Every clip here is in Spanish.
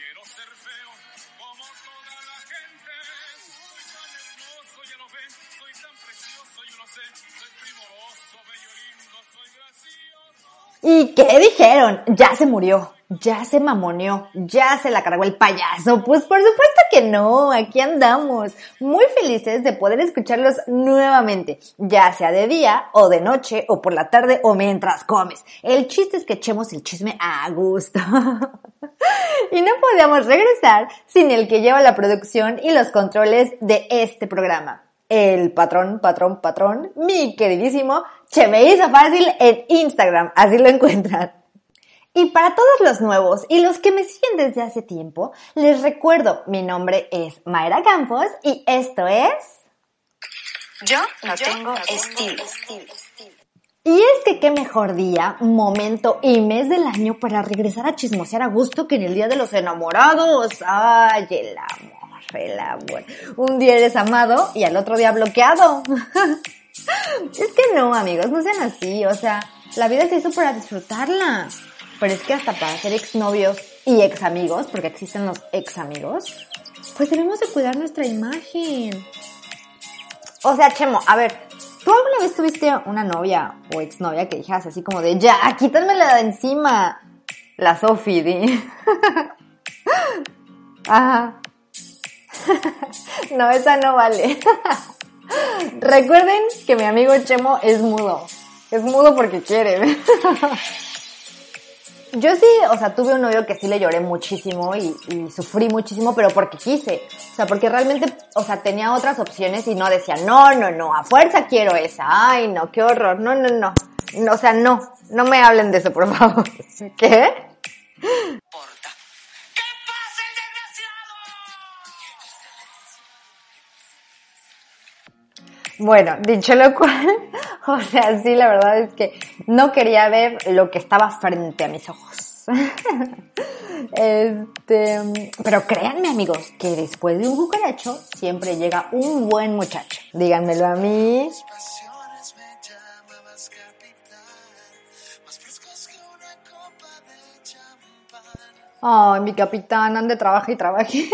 Quiero ser feo como toda la gente. Soy tan hermoso, ya lo ven. Soy tan precioso, yo lo sé. Soy primoroso, bello lindo, soy gracioso. ¿Y qué dijeron? Ya se murió, ya se mamoneó, ya se la cargó el payaso. Pues por supuesto que no, aquí andamos, muy felices de poder escucharlos nuevamente, ya sea de día o de noche o por la tarde o mientras comes. El chiste es que echemos el chisme a gusto. y no podíamos regresar sin el que lleva la producción y los controles de este programa el patrón, patrón, patrón, mi queridísimo Che me hizo fácil en Instagram, así lo encuentran. Y para todos los nuevos y los que me siguen desde hace tiempo, les recuerdo, mi nombre es Mayra Campos y esto es... Yo no tengo estilo. Y es que qué mejor día, momento y mes del año para regresar a chismosear a gusto que en el Día de los Enamorados. ¡Ay, el amor! Un día eres amado y al otro día bloqueado. es que no, amigos, no sean así. O sea, la vida se hizo para disfrutarla. Pero es que hasta para ser exnovios y ex amigos, porque existen los ex amigos, pues debemos de cuidar nuestra imagen. O sea, Chemo, a ver, ¿tú alguna vez tuviste una novia o exnovia que dijeras así como de, ya, quítame de encima? La Sofi. Ajá. no, esa no vale. Recuerden que mi amigo Chemo es mudo. Es mudo porque quiere. Yo sí, o sea, tuve un novio que sí le lloré muchísimo y, sufrí muchísimo, pero porque quise. O sea, porque realmente, o sea, tenía otras opciones y no decía, no, no, no, a fuerza quiero esa. Ay, no, qué horror. No, no, no. no o sea, no, no me hablen de eso, por favor. ¿Qué? Bueno, dicho lo cual, o sea, sí, la verdad es que no quería ver lo que estaba frente a mis ojos. este, pero créanme amigos, que después de un cucaracho siempre llega un buen muchacho. Díganmelo a mí. Ay, mi capitán, ande, trabaja y trabaje.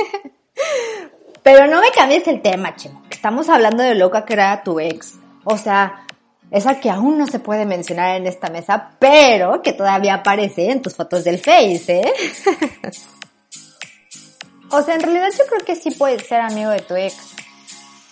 Pero no me cambies el tema, Chemo. Estamos hablando de loca que era tu ex. O sea, esa que aún no se puede mencionar en esta mesa, pero que todavía aparece en tus fotos del Face, ¿eh? o sea, en realidad yo creo que sí puedes ser amigo de tu ex.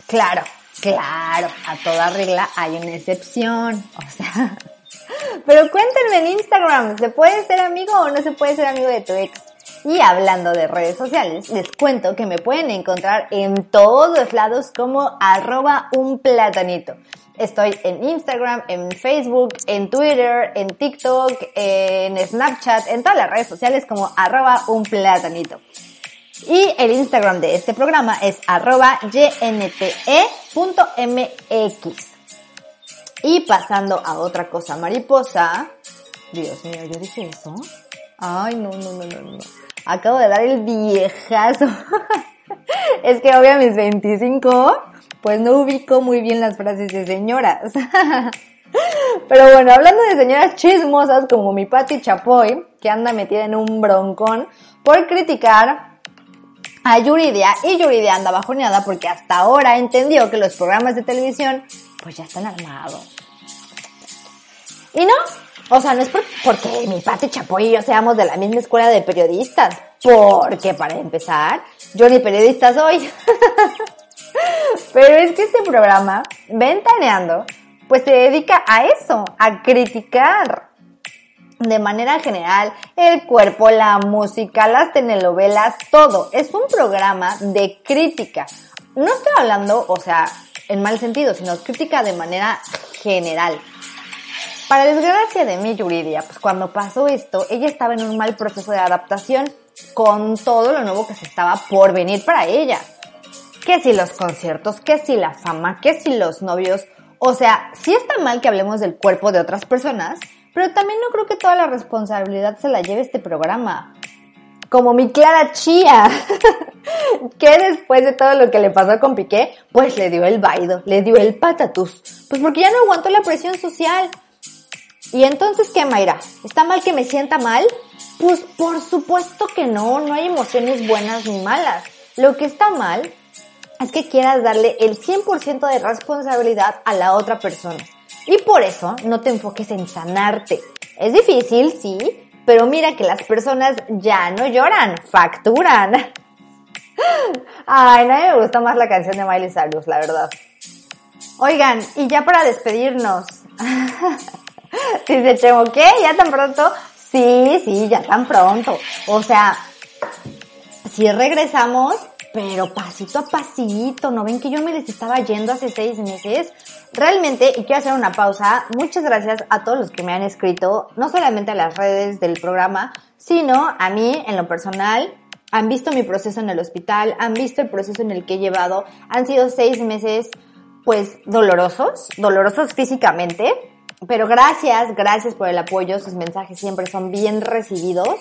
Claro, claro, a toda regla hay una excepción. O sea, pero cuéntenme en Instagram, ¿se puede ser amigo o no se puede ser amigo de tu ex? Y hablando de redes sociales, les cuento que me pueden encontrar en todos lados como arroba un platanito. Estoy en Instagram, en Facebook, en Twitter, en TikTok, en Snapchat, en todas las redes sociales como arroba un platanito. Y el Instagram de este programa es arroba gnte.mx. Y pasando a otra cosa mariposa. Dios mío, ¿yo dije eso? Ay, no, no, no, no, no. Acabo de dar el viejazo. es que obvio a mis 25, pues no ubico muy bien las frases de señoras. Pero bueno, hablando de señoras chismosas como mi Patti Chapoy, que anda metida en un broncón por criticar a Yuridia y Yuridia anda bajoneada porque hasta ahora entendió que los programas de televisión pues ya están armados. Y no, o sea, no es porque mi Pati Chapoy y yo seamos de la misma escuela de periodistas. Porque para empezar, yo ni periodista soy. Pero es que este programa, Ventaneando, pues se dedica a eso, a criticar de manera general el cuerpo, la música, las telenovelas, todo. Es un programa de crítica. No estoy hablando, o sea, en mal sentido, sino crítica de manera general. Para desgracia de mi Yuridia, pues cuando pasó esto, ella estaba en un mal proceso de adaptación con todo lo nuevo que se estaba por venir para ella. Que si los conciertos, que si la fama, que si los novios. O sea, sí está mal que hablemos del cuerpo de otras personas, pero también no creo que toda la responsabilidad se la lleve este programa. Como mi Clara Chía, que después de todo lo que le pasó con Piqué, pues le dio el baido, le dio el patatús. Pues porque ya no aguantó la presión social. Y entonces, ¿qué, Mayra? ¿Está mal que me sienta mal? Pues por supuesto que no, no hay emociones buenas ni malas. Lo que está mal es que quieras darle el 100% de responsabilidad a la otra persona. Y por eso no te enfoques en sanarte. Es difícil, sí, pero mira que las personas ya no lloran, facturan. Ay, no me gusta más la canción de Miley Cyrus, la verdad. Oigan, y ya para despedirnos. Dice Chemo, ¿qué? ¿Ya tan pronto? Sí, sí, ya tan pronto. O sea, si regresamos, pero pasito a pasito. ¿No ven que yo me les estaba yendo hace seis meses? Realmente, y quiero hacer una pausa, muchas gracias a todos los que me han escrito, no solamente a las redes del programa, sino a mí en lo personal. Han visto mi proceso en el hospital, han visto el proceso en el que he llevado. Han sido seis meses, pues, dolorosos, dolorosos físicamente, pero gracias, gracias por el apoyo, sus mensajes siempre son bien recibidos.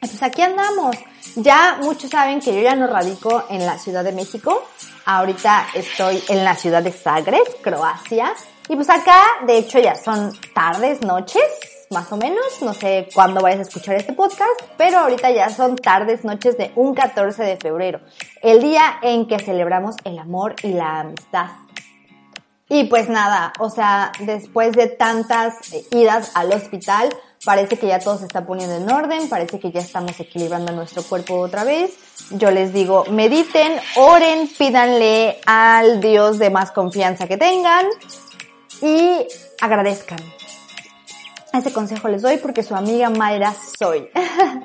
Pues aquí andamos. Ya muchos saben que yo ya no radico en la Ciudad de México. Ahorita estoy en la ciudad de Zagreb, Croacia. Y pues acá, de hecho, ya son tardes, noches, más o menos. No sé cuándo vayas a escuchar este podcast, pero ahorita ya son tardes, noches de un 14 de febrero. El día en que celebramos el amor y la amistad. Y pues nada, o sea, después de tantas idas al hospital, parece que ya todo se está poniendo en orden, parece que ya estamos equilibrando nuestro cuerpo otra vez. Yo les digo, mediten, oren, pídanle al Dios de más confianza que tengan y agradezcan. Ese consejo les doy porque su amiga Mayra soy.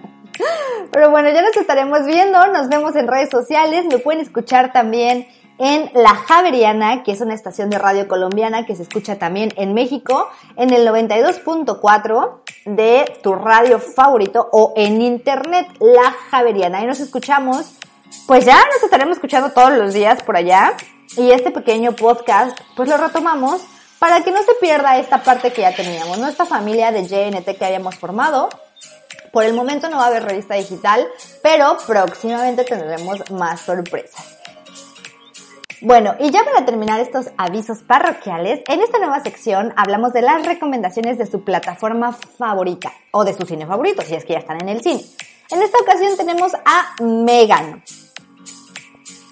Pero bueno, ya nos estaremos viendo, nos vemos en redes sociales, me pueden escuchar también en La Javeriana, que es una estación de radio colombiana que se escucha también en México, en el 92.4 de tu radio favorito o en internet, La Javeriana. Y nos escuchamos, pues ya nos estaremos escuchando todos los días por allá. Y este pequeño podcast, pues lo retomamos para que no se pierda esta parte que ya teníamos, ¿no? Esta familia de JNT que habíamos formado. Por el momento no va a haber revista digital, pero próximamente tendremos más sorpresas. Bueno, y ya para terminar estos avisos parroquiales, en esta nueva sección hablamos de las recomendaciones de su plataforma favorita o de su cine favorito, si es que ya están en el cine. En esta ocasión tenemos a Megan,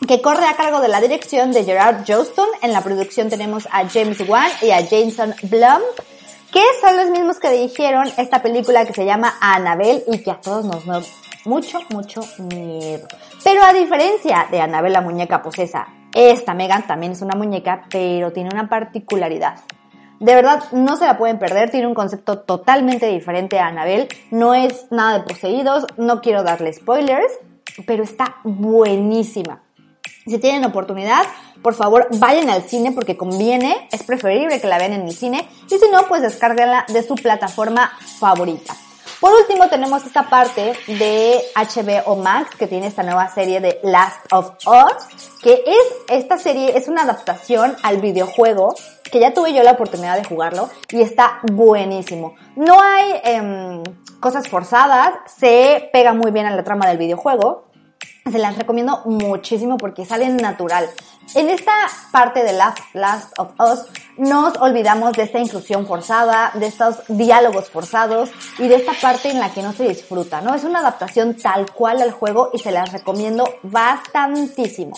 que corre a cargo de la dirección de Gerard Johnston. En la producción tenemos a James Wan y a Jason Blum, que son los mismos que dirigieron esta película que se llama Annabelle y que a todos nos da mucho, mucho miedo. Pero a diferencia de Annabelle la muñeca posesa esta Megan también es una muñeca, pero tiene una particularidad. De verdad, no se la pueden perder, tiene un concepto totalmente diferente a Annabelle, no es nada de poseídos, no quiero darle spoilers, pero está buenísima. Si tienen oportunidad, por favor vayan al cine porque conviene, es preferible que la vean en el cine y si no, pues descárguenla de su plataforma favorita. Por último, tenemos esta parte de HBO Max que tiene esta nueva serie de Last of Us, que es, esta serie es una adaptación al videojuego que ya tuve yo la oportunidad de jugarlo y está buenísimo. No hay em, cosas forzadas, se pega muy bien a la trama del videojuego se las recomiendo muchísimo porque salen natural. En esta parte de Last, Last of Us nos olvidamos de esta inclusión forzada, de estos diálogos forzados y de esta parte en la que no se disfruta, ¿no? Es una adaptación tal cual al juego y se las recomiendo bastantísimo.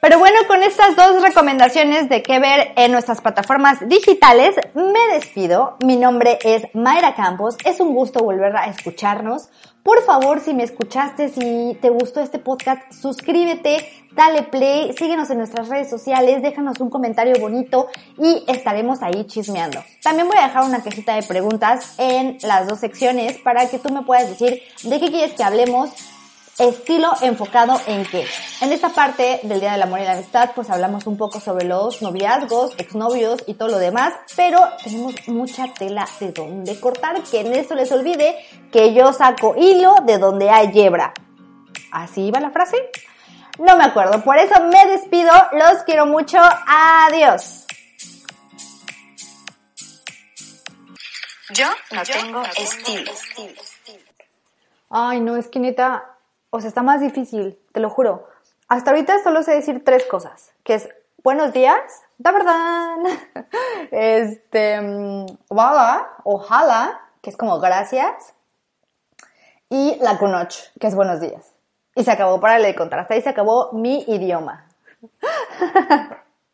Pero bueno, con estas dos recomendaciones de qué ver en nuestras plataformas digitales, me despido. Mi nombre es Mayra Campos. Es un gusto volver a escucharnos. Por favor, si me escuchaste, si te gustó este podcast, suscríbete, dale play, síguenos en nuestras redes sociales, déjanos un comentario bonito y estaremos ahí chismeando. También voy a dejar una cajita de preguntas en las dos secciones para que tú me puedas decir de qué quieres que hablemos Estilo enfocado en qué? En esta parte del Día del Amor y la Amistad, pues hablamos un poco sobre los noviazgos, exnovios y todo lo demás, pero tenemos mucha tela de donde cortar, que en esto les olvide que yo saco hilo de donde hay yebra. ¿Así iba la frase? No me acuerdo, por eso me despido, los quiero mucho, adiós. Yo no tengo estilo. Ay, no, es que neta, o sea, está más difícil, te lo juro. Hasta ahorita solo sé decir tres cosas, que es buenos días, da verdad, este, hola, mm, ojalá, que es como gracias, y la kunoch, que es buenos días. Y se acabó, para de contar, hasta ahí se acabó mi idioma.